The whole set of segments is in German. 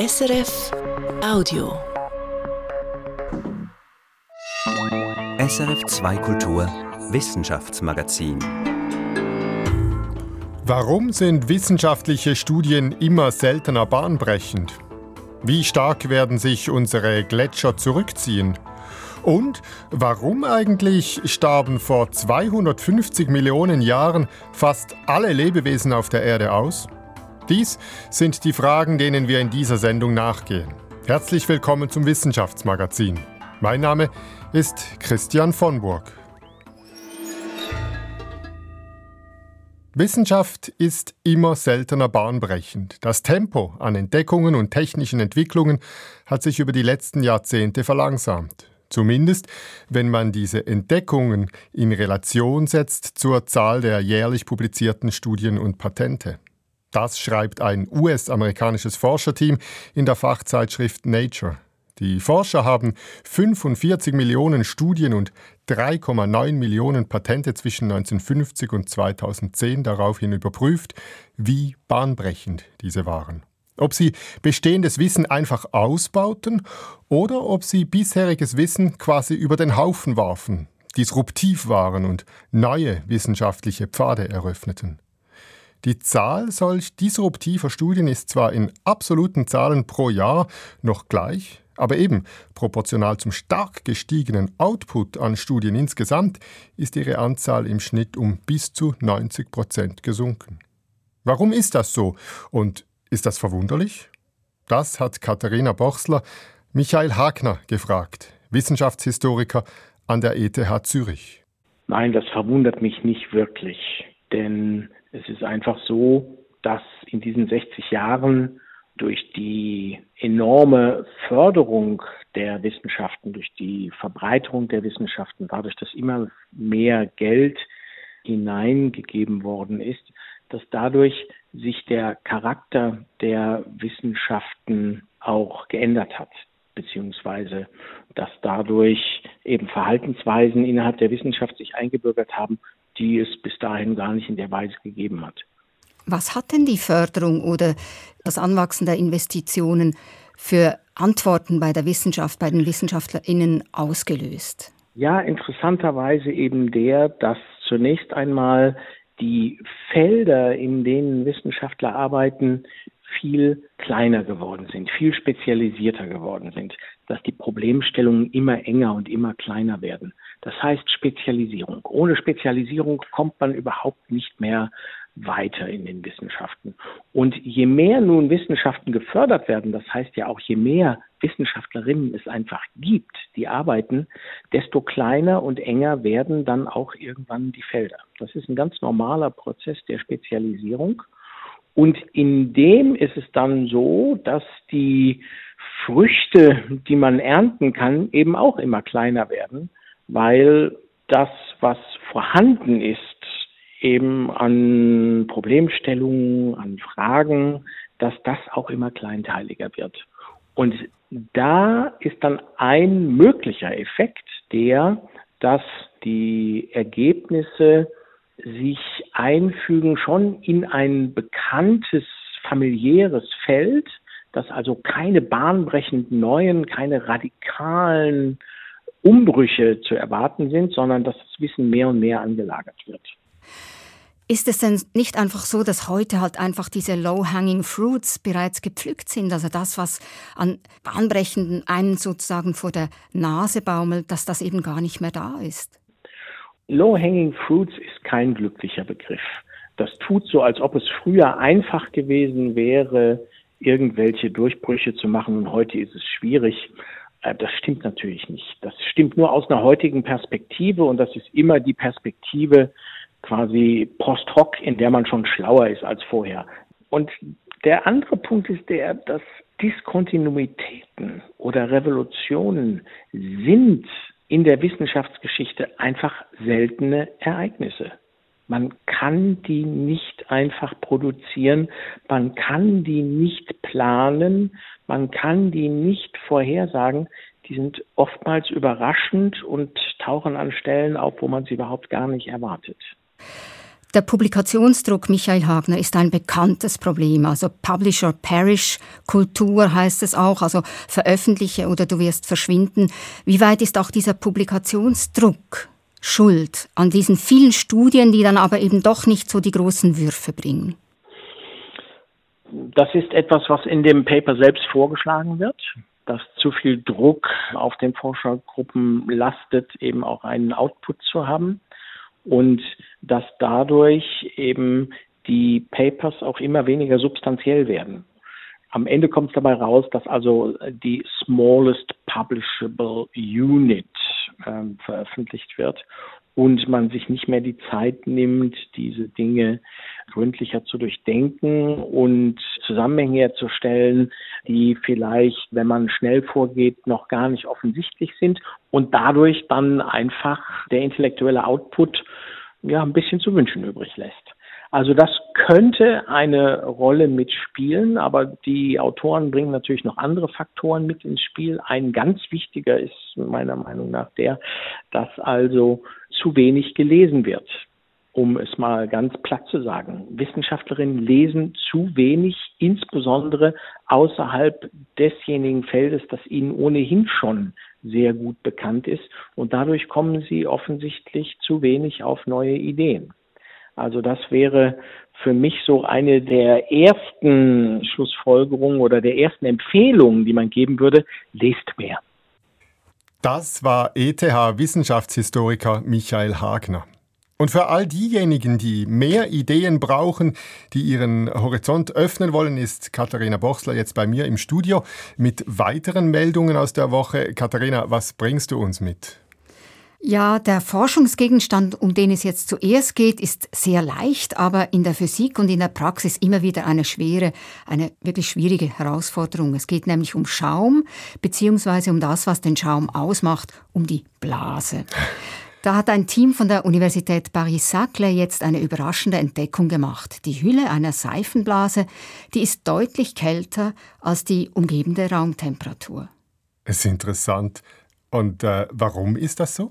SRF Audio. SRF 2 Kultur Wissenschaftsmagazin. Warum sind wissenschaftliche Studien immer seltener bahnbrechend? Wie stark werden sich unsere Gletscher zurückziehen? Und warum eigentlich starben vor 250 Millionen Jahren fast alle Lebewesen auf der Erde aus? Dies sind die Fragen, denen wir in dieser Sendung nachgehen. Herzlich willkommen zum Wissenschaftsmagazin. Mein Name ist Christian von Burg. Wissenschaft ist immer seltener bahnbrechend. Das Tempo an Entdeckungen und technischen Entwicklungen hat sich über die letzten Jahrzehnte verlangsamt. Zumindest, wenn man diese Entdeckungen in Relation setzt zur Zahl der jährlich publizierten Studien und Patente. Das schreibt ein US-amerikanisches Forscherteam in der Fachzeitschrift Nature. Die Forscher haben 45 Millionen Studien und 3,9 Millionen Patente zwischen 1950 und 2010 daraufhin überprüft, wie bahnbrechend diese waren ob sie bestehendes Wissen einfach ausbauten oder ob sie bisheriges Wissen quasi über den Haufen warfen, disruptiv waren und neue wissenschaftliche Pfade eröffneten. Die Zahl solch disruptiver Studien ist zwar in absoluten Zahlen pro Jahr noch gleich, aber eben proportional zum stark gestiegenen Output an Studien insgesamt ist ihre Anzahl im Schnitt um bis zu 90 Prozent gesunken. Warum ist das so und ist das verwunderlich? Das hat Katharina Bochsler Michael Hagner gefragt, Wissenschaftshistoriker an der ETH Zürich. Nein, das verwundert mich nicht wirklich, denn es ist einfach so, dass in diesen 60 Jahren durch die enorme Förderung der Wissenschaften, durch die Verbreiterung der Wissenschaften, dadurch, dass immer mehr Geld hineingegeben worden ist, dass dadurch sich der Charakter der Wissenschaften auch geändert hat, beziehungsweise dass dadurch eben Verhaltensweisen innerhalb der Wissenschaft sich eingebürgert haben, die es bis dahin gar nicht in der Weise gegeben hat. Was hat denn die Förderung oder das Anwachsen der Investitionen für Antworten bei der Wissenschaft, bei den WissenschaftlerInnen ausgelöst? Ja, interessanterweise eben der, dass zunächst einmal die Felder, in denen Wissenschaftler arbeiten, viel kleiner geworden sind, viel spezialisierter geworden sind, dass die Problemstellungen immer enger und immer kleiner werden. Das heißt Spezialisierung. Ohne Spezialisierung kommt man überhaupt nicht mehr weiter in den Wissenschaften. Und je mehr nun Wissenschaften gefördert werden, das heißt ja auch je mehr Wissenschaftlerinnen es einfach gibt, die arbeiten, desto kleiner und enger werden dann auch irgendwann die Felder. Das ist ein ganz normaler Prozess der Spezialisierung. Und in dem ist es dann so, dass die Früchte, die man ernten kann, eben auch immer kleiner werden, weil das, was vorhanden ist, eben an Problemstellungen, an Fragen, dass das auch immer kleinteiliger wird. Und da ist dann ein möglicher Effekt der, dass die Ergebnisse sich einfügen schon in ein bekanntes familiäres Feld, dass also keine bahnbrechend neuen, keine radikalen Umbrüche zu erwarten sind, sondern dass das Wissen mehr und mehr angelagert wird. Ist es denn nicht einfach so, dass heute halt einfach diese low-hanging fruits bereits gepflückt sind? Also das, was an Bahnbrechenden einen sozusagen vor der Nase baumelt, dass das eben gar nicht mehr da ist? Low-hanging fruits ist kein glücklicher Begriff. Das tut so, als ob es früher einfach gewesen wäre, irgendwelche Durchbrüche zu machen und heute ist es schwierig. Äh, das stimmt natürlich nicht. Das stimmt nur aus einer heutigen Perspektive und das ist immer die Perspektive, quasi post hoc, in der man schon schlauer ist als vorher. Und der andere Punkt ist der, dass Diskontinuitäten oder Revolutionen sind in der Wissenschaftsgeschichte einfach seltene Ereignisse. Man kann die nicht einfach produzieren, man kann die nicht planen, man kann die nicht vorhersagen. Die sind oftmals überraschend und tauchen an Stellen auf, wo man sie überhaupt gar nicht erwartet. Der Publikationsdruck, Michael Hagner, ist ein bekanntes Problem. Also Publisher Perish Kultur heißt es auch, also veröffentliche oder du wirst verschwinden. Wie weit ist auch dieser Publikationsdruck schuld an diesen vielen Studien, die dann aber eben doch nicht so die großen Würfe bringen? Das ist etwas, was in dem Paper selbst vorgeschlagen wird dass zu viel Druck auf den Forschergruppen lastet, eben auch einen Output zu haben und dass dadurch eben die Papers auch immer weniger substanziell werden. Am Ende kommt es dabei raus, dass also die smallest publishable unit äh, veröffentlicht wird und man sich nicht mehr die Zeit nimmt, diese Dinge gründlicher zu durchdenken und Zusammenhänge herzustellen, die vielleicht, wenn man schnell vorgeht, noch gar nicht offensichtlich sind und dadurch dann einfach der intellektuelle Output ja ein bisschen zu wünschen übrig lässt. Also das könnte eine Rolle mitspielen, aber die Autoren bringen natürlich noch andere Faktoren mit ins Spiel. Ein ganz wichtiger ist meiner Meinung nach der, dass also zu wenig gelesen wird. Um es mal ganz platt zu sagen. Wissenschaftlerinnen lesen zu wenig, insbesondere außerhalb desjenigen Feldes, das ihnen ohnehin schon sehr gut bekannt ist. Und dadurch kommen sie offensichtlich zu wenig auf neue Ideen. Also das wäre für mich so eine der ersten Schlussfolgerungen oder der ersten Empfehlungen, die man geben würde, lest mehr. Das war ETH-Wissenschaftshistoriker Michael Hagner. Und für all diejenigen, die mehr Ideen brauchen, die ihren Horizont öffnen wollen, ist Katharina Bochsler jetzt bei mir im Studio mit weiteren Meldungen aus der Woche. Katharina, was bringst du uns mit? Ja, der Forschungsgegenstand, um den es jetzt zuerst geht, ist sehr leicht, aber in der Physik und in der Praxis immer wieder eine schwere, eine wirklich schwierige Herausforderung. Es geht nämlich um Schaum, beziehungsweise um das, was den Schaum ausmacht, um die Blase. Da hat ein Team von der Universität Paris-Saclay jetzt eine überraschende Entdeckung gemacht. Die Hülle einer Seifenblase, die ist deutlich kälter als die umgebende Raumtemperatur. Es ist interessant. Und äh, warum ist das so?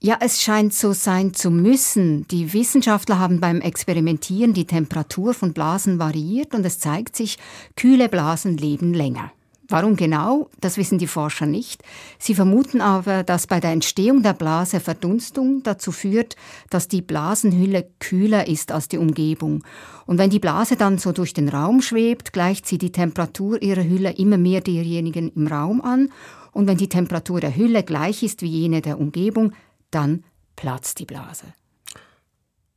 Ja, es scheint so sein zu müssen. Die Wissenschaftler haben beim Experimentieren die Temperatur von Blasen variiert und es zeigt sich, kühle Blasen leben länger. Warum genau, das wissen die Forscher nicht. Sie vermuten aber, dass bei der Entstehung der Blase Verdunstung dazu führt, dass die Blasenhülle kühler ist als die Umgebung. Und wenn die Blase dann so durch den Raum schwebt, gleicht sie die Temperatur ihrer Hülle immer mehr derjenigen im Raum an. Und wenn die Temperatur der Hülle gleich ist wie jene der Umgebung, dann platzt die Blase.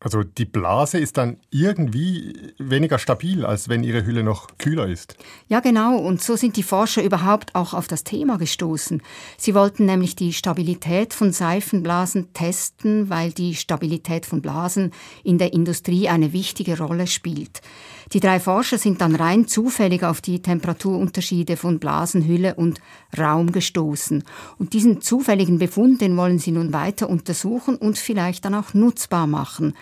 Also die Blase ist dann irgendwie weniger stabil, als wenn ihre Hülle noch kühler ist. Ja, genau. Und so sind die Forscher überhaupt auch auf das Thema gestoßen. Sie wollten nämlich die Stabilität von Seifenblasen testen, weil die Stabilität von Blasen in der Industrie eine wichtige Rolle spielt. Die drei Forscher sind dann rein zufällig auf die Temperaturunterschiede von Blasenhülle und Raum gestoßen. Und diesen zufälligen Befund, den wollen sie nun weiter untersuchen und vielleicht dann auch nutzbar machen.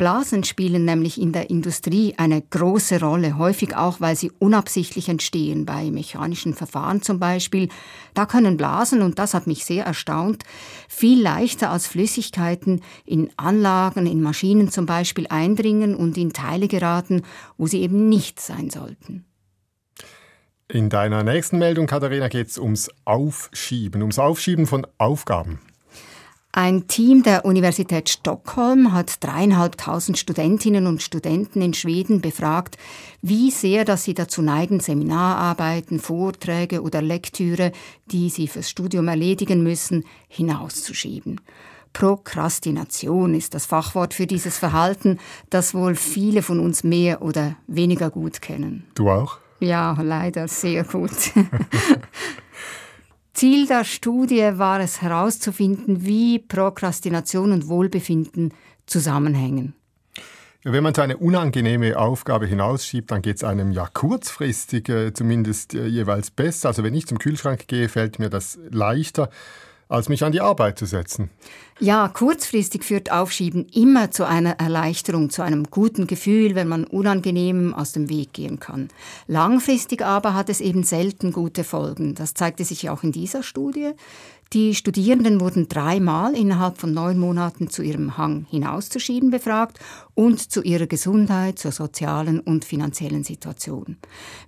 Blasen spielen nämlich in der Industrie eine große Rolle, häufig auch, weil sie unabsichtlich entstehen, bei mechanischen Verfahren zum Beispiel. Da können Blasen, und das hat mich sehr erstaunt, viel leichter als Flüssigkeiten in Anlagen, in Maschinen zum Beispiel eindringen und in Teile geraten, wo sie eben nicht sein sollten. In deiner nächsten Meldung, Katharina, geht es ums Aufschieben, ums Aufschieben von Aufgaben. Ein Team der Universität Stockholm hat dreieinhalbtausend Studentinnen und Studenten in Schweden befragt, wie sehr dass sie dazu neigen, Seminararbeiten, Vorträge oder Lektüre, die sie fürs Studium erledigen müssen, hinauszuschieben. Prokrastination ist das Fachwort für dieses Verhalten, das wohl viele von uns mehr oder weniger gut kennen. Du auch? Ja, leider sehr gut. Ziel der Studie war es herauszufinden, wie Prokrastination und Wohlbefinden zusammenhängen. Wenn man so eine unangenehme Aufgabe hinausschiebt, dann geht es einem ja kurzfristig äh, zumindest äh, jeweils besser. Also wenn ich zum Kühlschrank gehe, fällt mir das leichter. Als mich an die Arbeit zu setzen. Ja, kurzfristig führt Aufschieben immer zu einer Erleichterung, zu einem guten Gefühl, wenn man unangenehm aus dem Weg gehen kann. Langfristig aber hat es eben selten gute Folgen. Das zeigte sich auch in dieser Studie. Die Studierenden wurden dreimal innerhalb von neun Monaten zu ihrem Hang hinauszuschieben befragt und zu ihrer Gesundheit, zur sozialen und finanziellen Situation.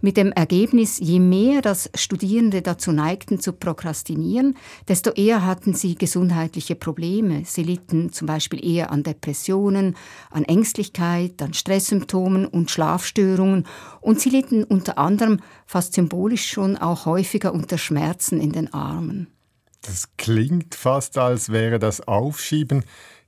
Mit dem Ergebnis, je mehr das Studierende dazu neigten zu prokrastinieren, desto eher hatten sie gesundheitliche Probleme. Sie litten zum Beispiel eher an Depressionen, an Ängstlichkeit, an Stresssymptomen und Schlafstörungen und sie litten unter anderem fast symbolisch schon auch häufiger unter Schmerzen in den Armen. Das klingt fast, als wäre das Aufschieben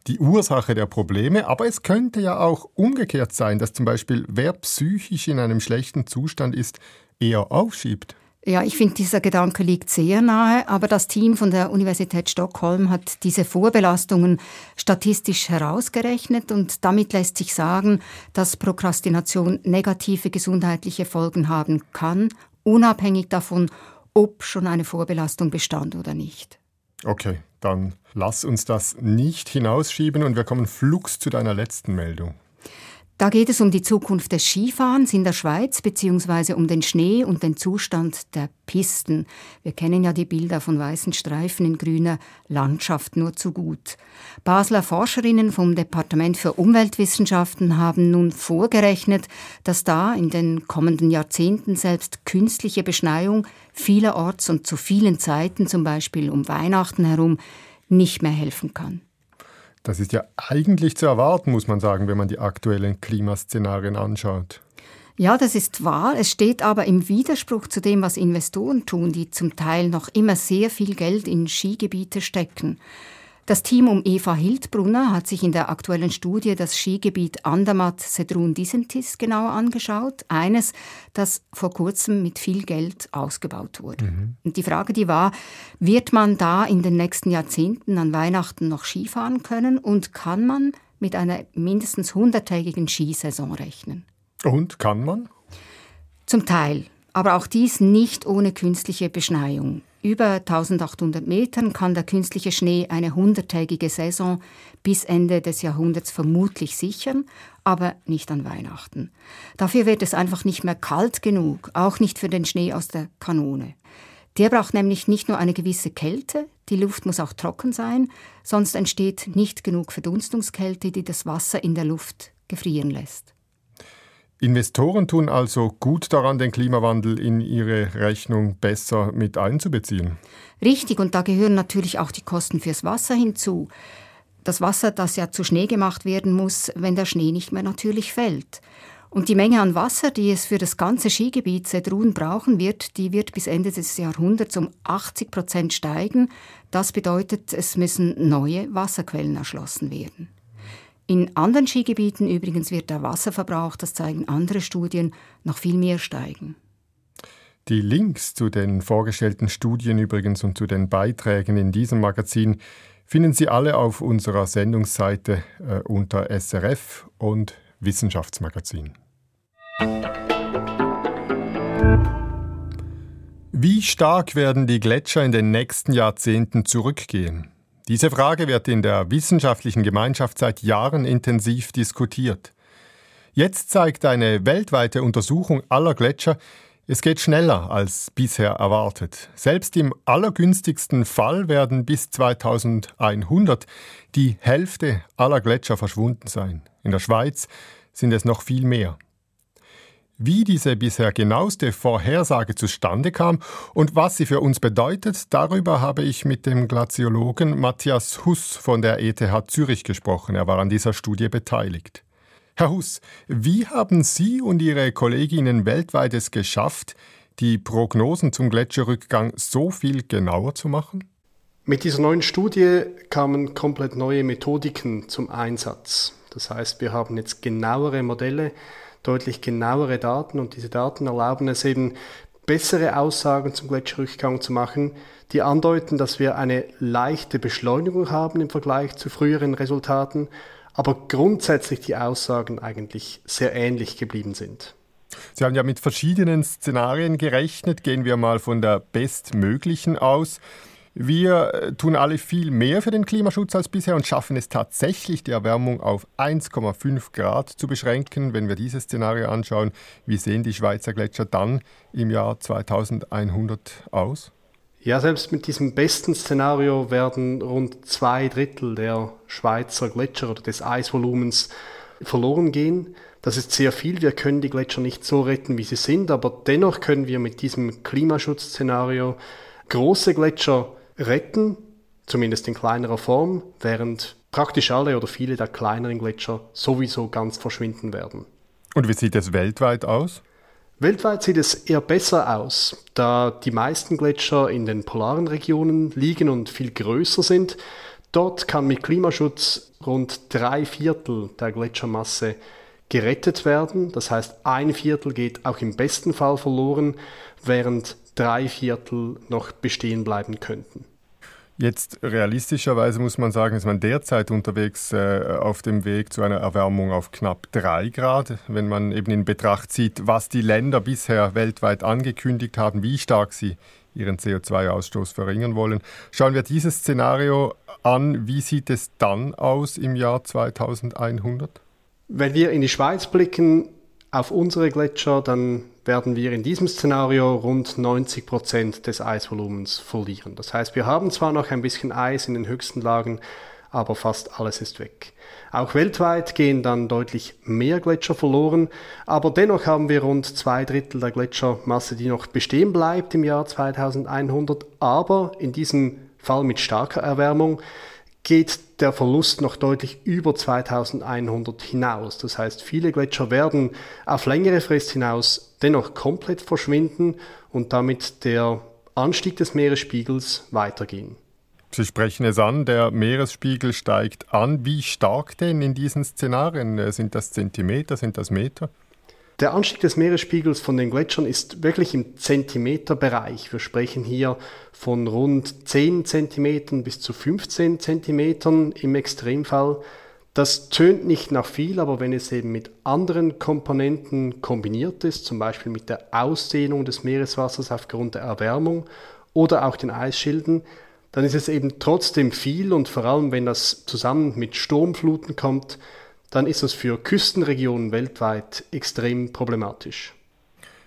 die Ursache der Probleme, aber es könnte ja auch umgekehrt sein, dass zum Beispiel wer psychisch in einem schlechten Zustand ist, eher aufschiebt. Ja, ich finde, dieser Gedanke liegt sehr nahe, aber das Team von der Universität Stockholm hat diese Vorbelastungen statistisch herausgerechnet und damit lässt sich sagen, dass Prokrastination negative gesundheitliche Folgen haben kann, unabhängig davon, ob schon eine Vorbelastung bestand oder nicht. Okay, dann lass uns das nicht hinausschieben und wir kommen flugs zu deiner letzten Meldung. Da geht es um die Zukunft des Skifahrens in der Schweiz beziehungsweise um den Schnee und den Zustand der Pisten. Wir kennen ja die Bilder von weißen Streifen in grüner Landschaft nur zu gut. Basler Forscherinnen vom Departement für Umweltwissenschaften haben nun vorgerechnet, dass da in den kommenden Jahrzehnten selbst künstliche Beschneiung vielerorts und zu vielen Zeiten, zum Beispiel um Weihnachten herum, nicht mehr helfen kann. Das ist ja eigentlich zu erwarten, muss man sagen, wenn man die aktuellen Klimaszenarien anschaut. Ja, das ist wahr. Es steht aber im Widerspruch zu dem, was Investoren tun, die zum Teil noch immer sehr viel Geld in Skigebiete stecken. Das Team um Eva Hildbrunner hat sich in der aktuellen Studie das Skigebiet Andermatt-Sedrun-Disentis genauer angeschaut. Eines, das vor kurzem mit viel Geld ausgebaut wurde. Mhm. Und die Frage, die war, wird man da in den nächsten Jahrzehnten an Weihnachten noch Skifahren können und kann man mit einer mindestens hunderttägigen Skisaison rechnen? Und kann man? Zum Teil, aber auch dies nicht ohne künstliche Beschneiung über 1800 Metern kann der künstliche Schnee eine hunderttägige Saison bis Ende des Jahrhunderts vermutlich sichern, aber nicht an Weihnachten. Dafür wird es einfach nicht mehr kalt genug, auch nicht für den Schnee aus der Kanone. Der braucht nämlich nicht nur eine gewisse Kälte, die Luft muss auch trocken sein, sonst entsteht nicht genug Verdunstungskälte, die das Wasser in der Luft gefrieren lässt. Investoren tun also gut daran, den Klimawandel in ihre Rechnung besser mit einzubeziehen. Richtig, und da gehören natürlich auch die Kosten fürs Wasser hinzu. Das Wasser, das ja zu Schnee gemacht werden muss, wenn der Schnee nicht mehr natürlich fällt. Und die Menge an Wasser, die es für das ganze Skigebiet Sedrun brauchen wird, die wird bis Ende des Jahrhunderts um 80 Prozent steigen. Das bedeutet, es müssen neue Wasserquellen erschlossen werden. In anderen Skigebieten übrigens wird der Wasserverbrauch, das zeigen andere Studien, noch viel mehr steigen. Die Links zu den vorgestellten Studien übrigens und zu den Beiträgen in diesem Magazin finden Sie alle auf unserer Sendungsseite äh, unter SRF und Wissenschaftsmagazin. Wie stark werden die Gletscher in den nächsten Jahrzehnten zurückgehen? Diese Frage wird in der wissenschaftlichen Gemeinschaft seit Jahren intensiv diskutiert. Jetzt zeigt eine weltweite Untersuchung aller Gletscher, es geht schneller als bisher erwartet. Selbst im allergünstigsten Fall werden bis 2100 die Hälfte aller Gletscher verschwunden sein. In der Schweiz sind es noch viel mehr. Wie diese bisher genaueste Vorhersage zustande kam und was sie für uns bedeutet, darüber habe ich mit dem Glaziologen Matthias Huss von der ETH Zürich gesprochen. Er war an dieser Studie beteiligt. Herr Huss, wie haben Sie und Ihre Kolleginnen weltweit es geschafft, die Prognosen zum Gletscherrückgang so viel genauer zu machen? Mit dieser neuen Studie kamen komplett neue Methodiken zum Einsatz. Das heißt, wir haben jetzt genauere Modelle, deutlich genauere Daten und diese Daten erlauben es eben, bessere Aussagen zum Gletscherrückgang zu machen, die andeuten, dass wir eine leichte Beschleunigung haben im Vergleich zu früheren Resultaten, aber grundsätzlich die Aussagen eigentlich sehr ähnlich geblieben sind. Sie haben ja mit verschiedenen Szenarien gerechnet. Gehen wir mal von der bestmöglichen aus. Wir äh, tun alle viel mehr für den Klimaschutz als bisher und schaffen es tatsächlich, die Erwärmung auf 1,5 Grad zu beschränken. Wenn wir dieses Szenario anschauen, wie sehen die Schweizer Gletscher dann im Jahr 2100 aus? Ja, selbst mit diesem besten Szenario werden rund zwei Drittel der Schweizer Gletscher oder des Eisvolumens verloren gehen. Das ist sehr viel. Wir können die Gletscher nicht so retten, wie sie sind, aber dennoch können wir mit diesem Klimaschutzszenario große Gletscher retten, zumindest in kleinerer Form, während praktisch alle oder viele der kleineren Gletscher sowieso ganz verschwinden werden. Und wie sieht es weltweit aus? Weltweit sieht es eher besser aus, da die meisten Gletscher in den polaren Regionen liegen und viel größer sind. Dort kann mit Klimaschutz rund drei Viertel der Gletschermasse gerettet werden. Das heißt, ein Viertel geht auch im besten Fall verloren, während drei Viertel noch bestehen bleiben könnten. Jetzt realistischerweise muss man sagen, ist man derzeit unterwegs äh, auf dem Weg zu einer Erwärmung auf knapp drei Grad. Wenn man eben in Betracht zieht, was die Länder bisher weltweit angekündigt haben, wie stark sie ihren CO2-Ausstoß verringern wollen. Schauen wir dieses Szenario an. Wie sieht es dann aus im Jahr 2100? Wenn wir in die Schweiz blicken, auf unsere Gletscher, dann werden wir in diesem Szenario rund 90 Prozent des Eisvolumens verlieren. Das heißt, wir haben zwar noch ein bisschen Eis in den höchsten Lagen, aber fast alles ist weg. Auch weltweit gehen dann deutlich mehr Gletscher verloren, aber dennoch haben wir rund zwei Drittel der Gletschermasse, die noch bestehen bleibt im Jahr 2100, aber in diesem Fall mit starker Erwärmung geht der Verlust noch deutlich über 2100 hinaus. Das heißt, viele Gletscher werden auf längere Frist hinaus dennoch komplett verschwinden und damit der Anstieg des Meeresspiegels weitergehen. Sie sprechen es an, der Meeresspiegel steigt an. Wie stark denn in diesen Szenarien? Sind das Zentimeter, sind das Meter? Der Anstieg des Meeresspiegels von den Gletschern ist wirklich im Zentimeterbereich. Wir sprechen hier von rund 10 Zentimetern bis zu 15 Zentimetern im Extremfall. Das tönt nicht nach viel, aber wenn es eben mit anderen Komponenten kombiniert ist, zum Beispiel mit der Ausdehnung des Meereswassers aufgrund der Erwärmung oder auch den Eisschilden, dann ist es eben trotzdem viel und vor allem, wenn das zusammen mit Sturmfluten kommt, dann ist das für Küstenregionen weltweit extrem problematisch.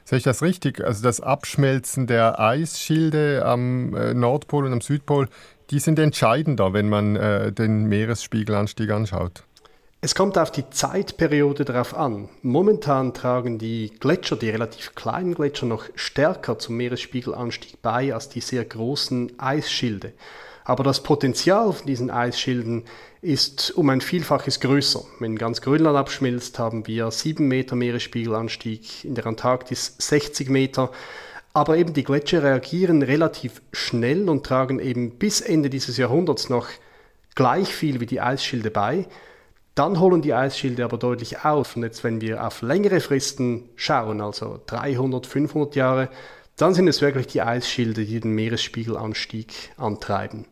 Sehe ich das richtig? Also das Abschmelzen der Eisschilde am äh, Nordpol und am Südpol, die sind entscheidender, wenn man äh, den Meeresspiegelanstieg anschaut. Es kommt auf die Zeitperiode darauf an. Momentan tragen die Gletscher, die relativ kleinen Gletscher, noch stärker zum Meeresspiegelanstieg bei als die sehr großen Eisschilde. Aber das Potenzial von diesen Eisschilden ist um ein Vielfaches größer. Wenn ganz Grönland abschmilzt, haben wir 7 Meter Meeresspiegelanstieg, in der Antarktis 60 Meter. Aber eben die Gletscher reagieren relativ schnell und tragen eben bis Ende dieses Jahrhunderts noch gleich viel wie die Eisschilde bei. Dann holen die Eisschilde aber deutlich auf. Und jetzt, wenn wir auf längere Fristen schauen, also 300, 500 Jahre, dann sind es wirklich die Eisschilde, die den Meeresspiegelanstieg antreiben.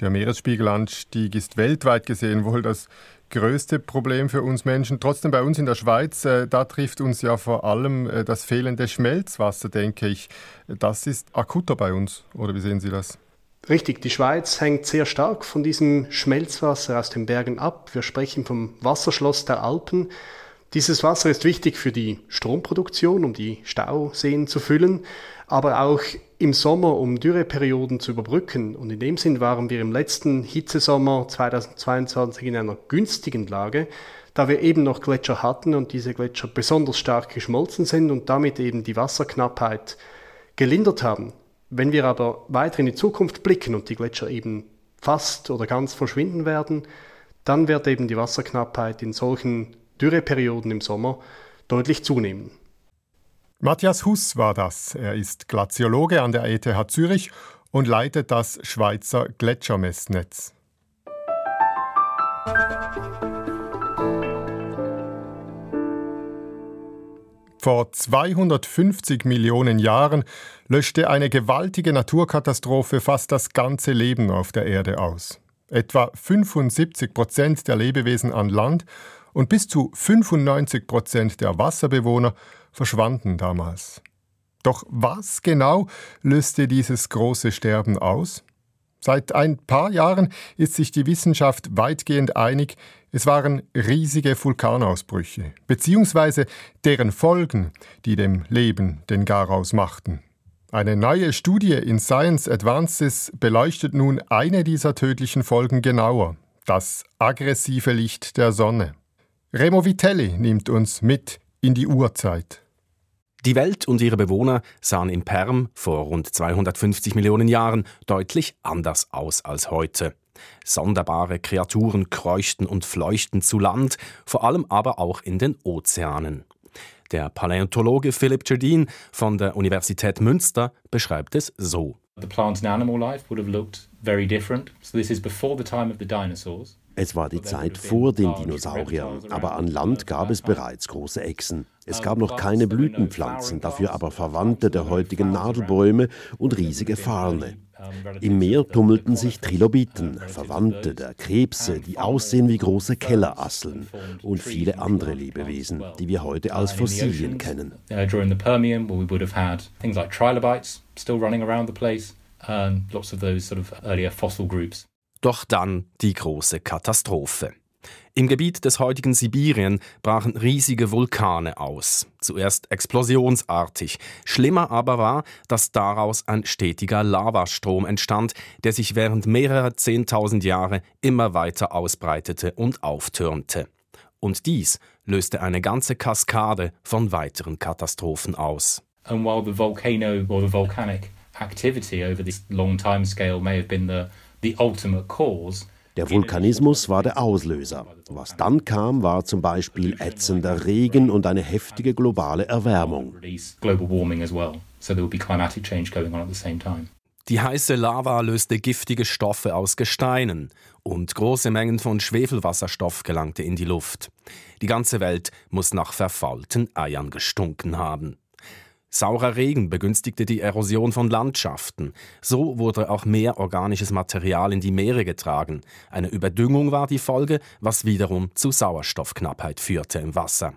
Der Meeresspiegelanstieg ist weltweit gesehen wohl das größte Problem für uns Menschen. Trotzdem bei uns in der Schweiz, äh, da trifft uns ja vor allem äh, das fehlende Schmelzwasser, denke ich. Das ist akuter bei uns, oder wie sehen Sie das? Richtig, die Schweiz hängt sehr stark von diesem Schmelzwasser aus den Bergen ab. Wir sprechen vom Wasserschloss der Alpen. Dieses Wasser ist wichtig für die Stromproduktion, um die Stauseen zu füllen, aber auch im Sommer, um Dürreperioden zu überbrücken. Und in dem Sinn waren wir im letzten Hitzesommer 2022 in einer günstigen Lage, da wir eben noch Gletscher hatten und diese Gletscher besonders stark geschmolzen sind und damit eben die Wasserknappheit gelindert haben. Wenn wir aber weiter in die Zukunft blicken und die Gletscher eben fast oder ganz verschwinden werden, dann wird eben die Wasserknappheit in solchen Dürreperioden im Sommer deutlich zunehmen. Matthias Huss war das. Er ist Glaziologe an der ETH Zürich und leitet das Schweizer Gletschermessnetz. Vor 250 Millionen Jahren löschte eine gewaltige Naturkatastrophe fast das ganze Leben auf der Erde aus. Etwa 75 Prozent der Lebewesen an Land und bis zu 95 Prozent der Wasserbewohner verschwanden damals. Doch was genau löste dieses große Sterben aus? Seit ein paar Jahren ist sich die Wissenschaft weitgehend einig, es waren riesige Vulkanausbrüche, beziehungsweise deren Folgen, die dem Leben den Garaus machten. Eine neue Studie in Science Advances beleuchtet nun eine dieser tödlichen Folgen genauer, das aggressive Licht der Sonne. Remo Vitelli nimmt uns mit in die Urzeit. Die Welt und ihre Bewohner sahen im Perm vor rund 250 Millionen Jahren deutlich anders aus als heute. Sonderbare Kreaturen kreuchten und fleuchten zu Land, vor allem aber auch in den Ozeanen. Der Paläontologe Philip Jardine von der Universität Münster beschreibt es so. The plant and animal life would have looked very different. So this is before the time of the dinosaurs. Es war die Zeit vor den Dinosauriern, aber an Land gab es bereits große Echsen. Es gab noch keine Blütenpflanzen, dafür aber Verwandte der heutigen Nadelbäume und riesige Farne. Im Meer tummelten sich Trilobiten, Verwandte der Krebse, die aussehen wie große Kellerasseln und viele andere Lebewesen, die wir heute als Fossilien kennen. During the Permian, where we would have had things like trilobites still running around the place, lots of those sort of earlier fossil groups. Doch dann die große Katastrophe. Im Gebiet des heutigen Sibirien brachen riesige Vulkane aus, zuerst explosionsartig. Schlimmer aber war, dass daraus ein stetiger Lavastrom entstand, der sich während mehrerer Zehntausend Jahre immer weiter ausbreitete und auftürmte. Und dies löste eine ganze Kaskade von weiteren Katastrophen aus. And while the volcano or the volcanic activity over this long time scale may have been the. Der Vulkanismus war der Auslöser. Was dann kam, war zum Beispiel ätzender Regen und eine heftige globale Erwärmung. Die heiße Lava löste giftige Stoffe aus Gesteinen und große Mengen von Schwefelwasserstoff gelangte in die Luft. Die ganze Welt muss nach verfaulten Eiern gestunken haben. Saurer Regen begünstigte die Erosion von Landschaften. So wurde auch mehr organisches Material in die Meere getragen. Eine Überdüngung war die Folge, was wiederum zu Sauerstoffknappheit führte im Wasser.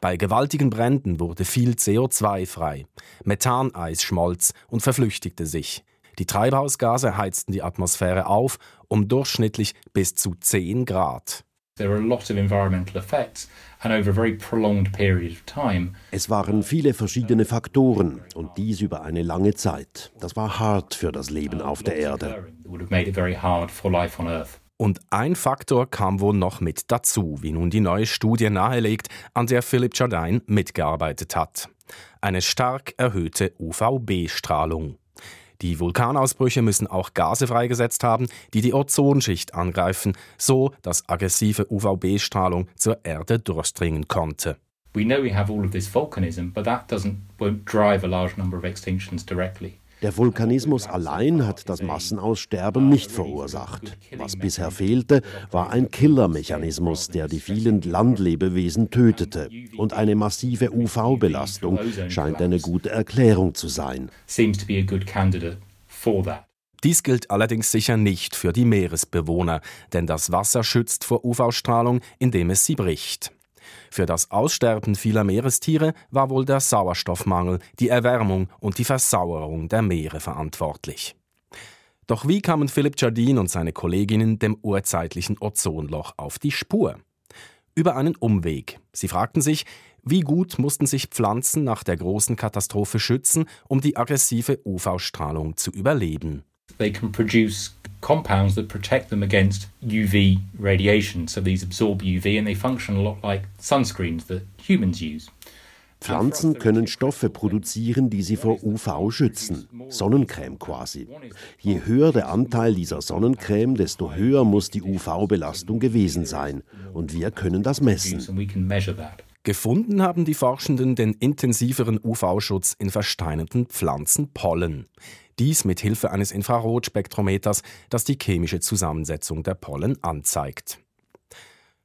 Bei gewaltigen Bränden wurde viel CO2 frei. Methaneis schmolz und verflüchtigte sich. Die Treibhausgase heizten die Atmosphäre auf um durchschnittlich bis zu 10 Grad. There are a lot of environmental effects es waren viele verschiedene Faktoren und dies über eine lange Zeit. Das war hart für das Leben auf der Erde. Und ein Faktor kam wohl noch mit dazu, wie nun die neue Studie nahelegt, an der Philip Jardine mitgearbeitet hat. Eine stark erhöhte UVB-Strahlung. Die Vulkanausbrüche müssen auch Gase freigesetzt haben, die die Ozonschicht angreifen, so dass aggressive UVB-Strahlung zur Erde durchdringen konnte. We know we have all of this volcanism, but that doesn't won't drive a large number of extinctions directly. Der Vulkanismus allein hat das Massenaussterben nicht verursacht. Was bisher fehlte, war ein Killermechanismus, der die vielen Landlebewesen tötete. Und eine massive UV-Belastung scheint eine gute Erklärung zu sein. Dies gilt allerdings sicher nicht für die Meeresbewohner, denn das Wasser schützt vor UV-Strahlung, indem es sie bricht. Für das Aussterben vieler Meerestiere war wohl der Sauerstoffmangel, die Erwärmung und die Versauerung der Meere verantwortlich. Doch wie kamen Philipp Jardin und seine Kolleginnen dem urzeitlichen Ozonloch auf die Spur? Über einen Umweg. Sie fragten sich, wie gut mussten sich Pflanzen nach der großen Katastrophe schützen, um die aggressive UV-Strahlung zu überleben. They can produce compounds that protect them against UV radiation. So these absorb UV and they function a lot like sunscreens that humans use. Pflanzen können Stoffe produzieren, die sie vor UV schützen. Sonnencreme quasi. Je höher der Anteil dieser Sonnencreme, desto höher muss die UV-Belastung gewesen sein. Und wir können das messen. Gefunden haben die Forschenden den intensiveren UV-Schutz in versteinerten Pflanzenpollen. Dies mit Hilfe eines Infrarotspektrometers, das die chemische Zusammensetzung der Pollen anzeigt.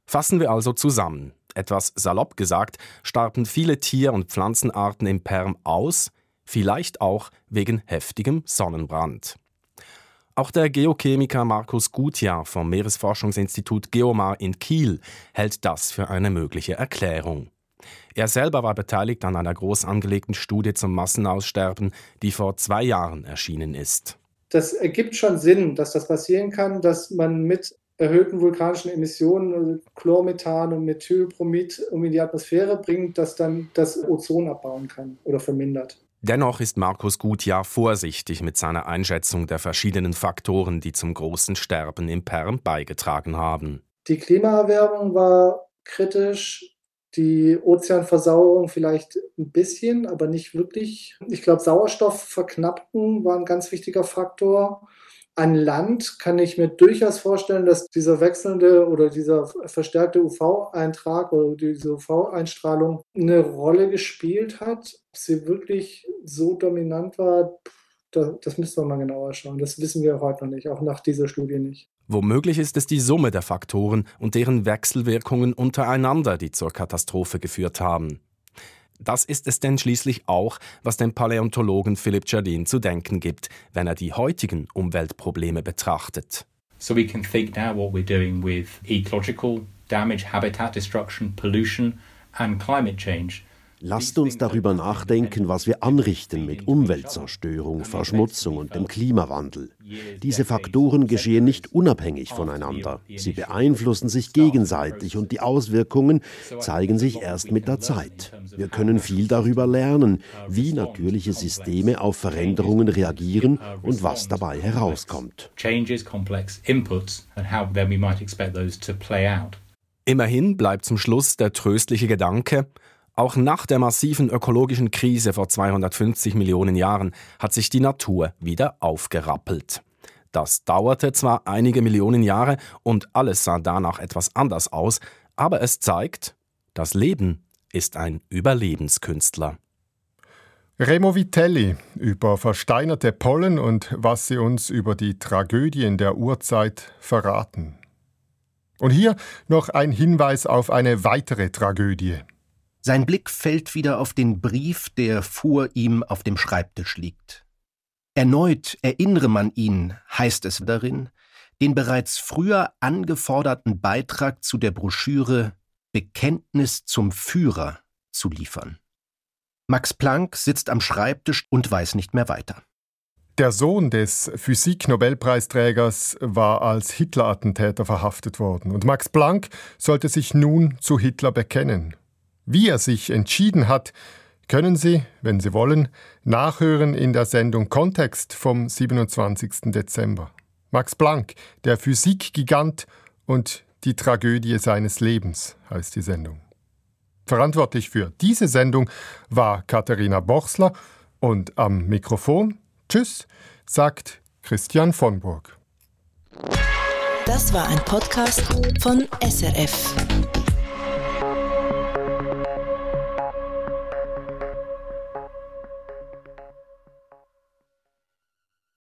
Fassen wir also zusammen. Etwas salopp gesagt, starben viele Tier- und Pflanzenarten im Perm aus, vielleicht auch wegen heftigem Sonnenbrand. Auch der Geochemiker Markus Gutjahr vom Meeresforschungsinstitut Geomar in Kiel hält das für eine mögliche Erklärung. Er selber war beteiligt an einer groß angelegten Studie zum Massenaussterben, die vor zwei Jahren erschienen ist. das ergibt schon Sinn, dass das passieren kann, dass man mit erhöhten vulkanischen Emissionen, also Chlormethan und Methylbromid, um in die Atmosphäre bringt, dass dann das Ozon abbauen kann oder vermindert. Dennoch ist Markus Gutjahr vorsichtig mit seiner Einschätzung der verschiedenen Faktoren, die zum großen Sterben im Perm beigetragen haben. Die Klimaerwärmung war kritisch, die Ozeanversauerung vielleicht ein bisschen, aber nicht wirklich. Ich glaube, Sauerstoffverknappung war ein ganz wichtiger Faktor. An Land kann ich mir durchaus vorstellen, dass dieser wechselnde oder dieser verstärkte UV-Eintrag oder diese UV-Einstrahlung eine Rolle gespielt hat. Ob sie wirklich so dominant war, das müssen wir mal genauer schauen. Das wissen wir heute noch nicht, auch nach dieser Studie nicht. Womöglich ist es die Summe der Faktoren und deren Wechselwirkungen untereinander, die zur Katastrophe geführt haben. Das ist es denn schließlich auch, was dem Paläontologen Philipp Jardin zu denken gibt, wenn er die heutigen Umweltprobleme betrachtet. So we can think now what we're doing with ecological damage, habitat destruction, pollution and climate change Lasst uns darüber nachdenken, was wir anrichten mit Umweltzerstörung, Verschmutzung und dem Klimawandel. Diese Faktoren geschehen nicht unabhängig voneinander. Sie beeinflussen sich gegenseitig und die Auswirkungen zeigen sich erst mit der Zeit. Wir können viel darüber lernen, wie natürliche Systeme auf Veränderungen reagieren und was dabei herauskommt. Immerhin bleibt zum Schluss der tröstliche Gedanke, auch nach der massiven ökologischen Krise vor 250 Millionen Jahren hat sich die Natur wieder aufgerappelt. Das dauerte zwar einige Millionen Jahre und alles sah danach etwas anders aus, aber es zeigt, das Leben ist ein Überlebenskünstler. Remo Vitelli über versteinerte Pollen und was sie uns über die Tragödien der Urzeit verraten. Und hier noch ein Hinweis auf eine weitere Tragödie. Sein Blick fällt wieder auf den Brief, der vor ihm auf dem Schreibtisch liegt. Erneut erinnere man ihn, heißt es darin, den bereits früher angeforderten Beitrag zu der Broschüre Bekenntnis zum Führer zu liefern. Max Planck sitzt am Schreibtisch und weiß nicht mehr weiter. Der Sohn des Physik-Nobelpreisträgers war als Hitler-Attentäter verhaftet worden und Max Planck sollte sich nun zu Hitler bekennen. Wie er sich entschieden hat, können Sie, wenn Sie wollen, nachhören in der Sendung Kontext vom 27. Dezember. Max Planck, der Physikgigant und die Tragödie seines Lebens heißt die Sendung. Verantwortlich für diese Sendung war Katharina Bochsler und am Mikrofon Tschüss, sagt Christian von Burg. Das war ein Podcast von SRF.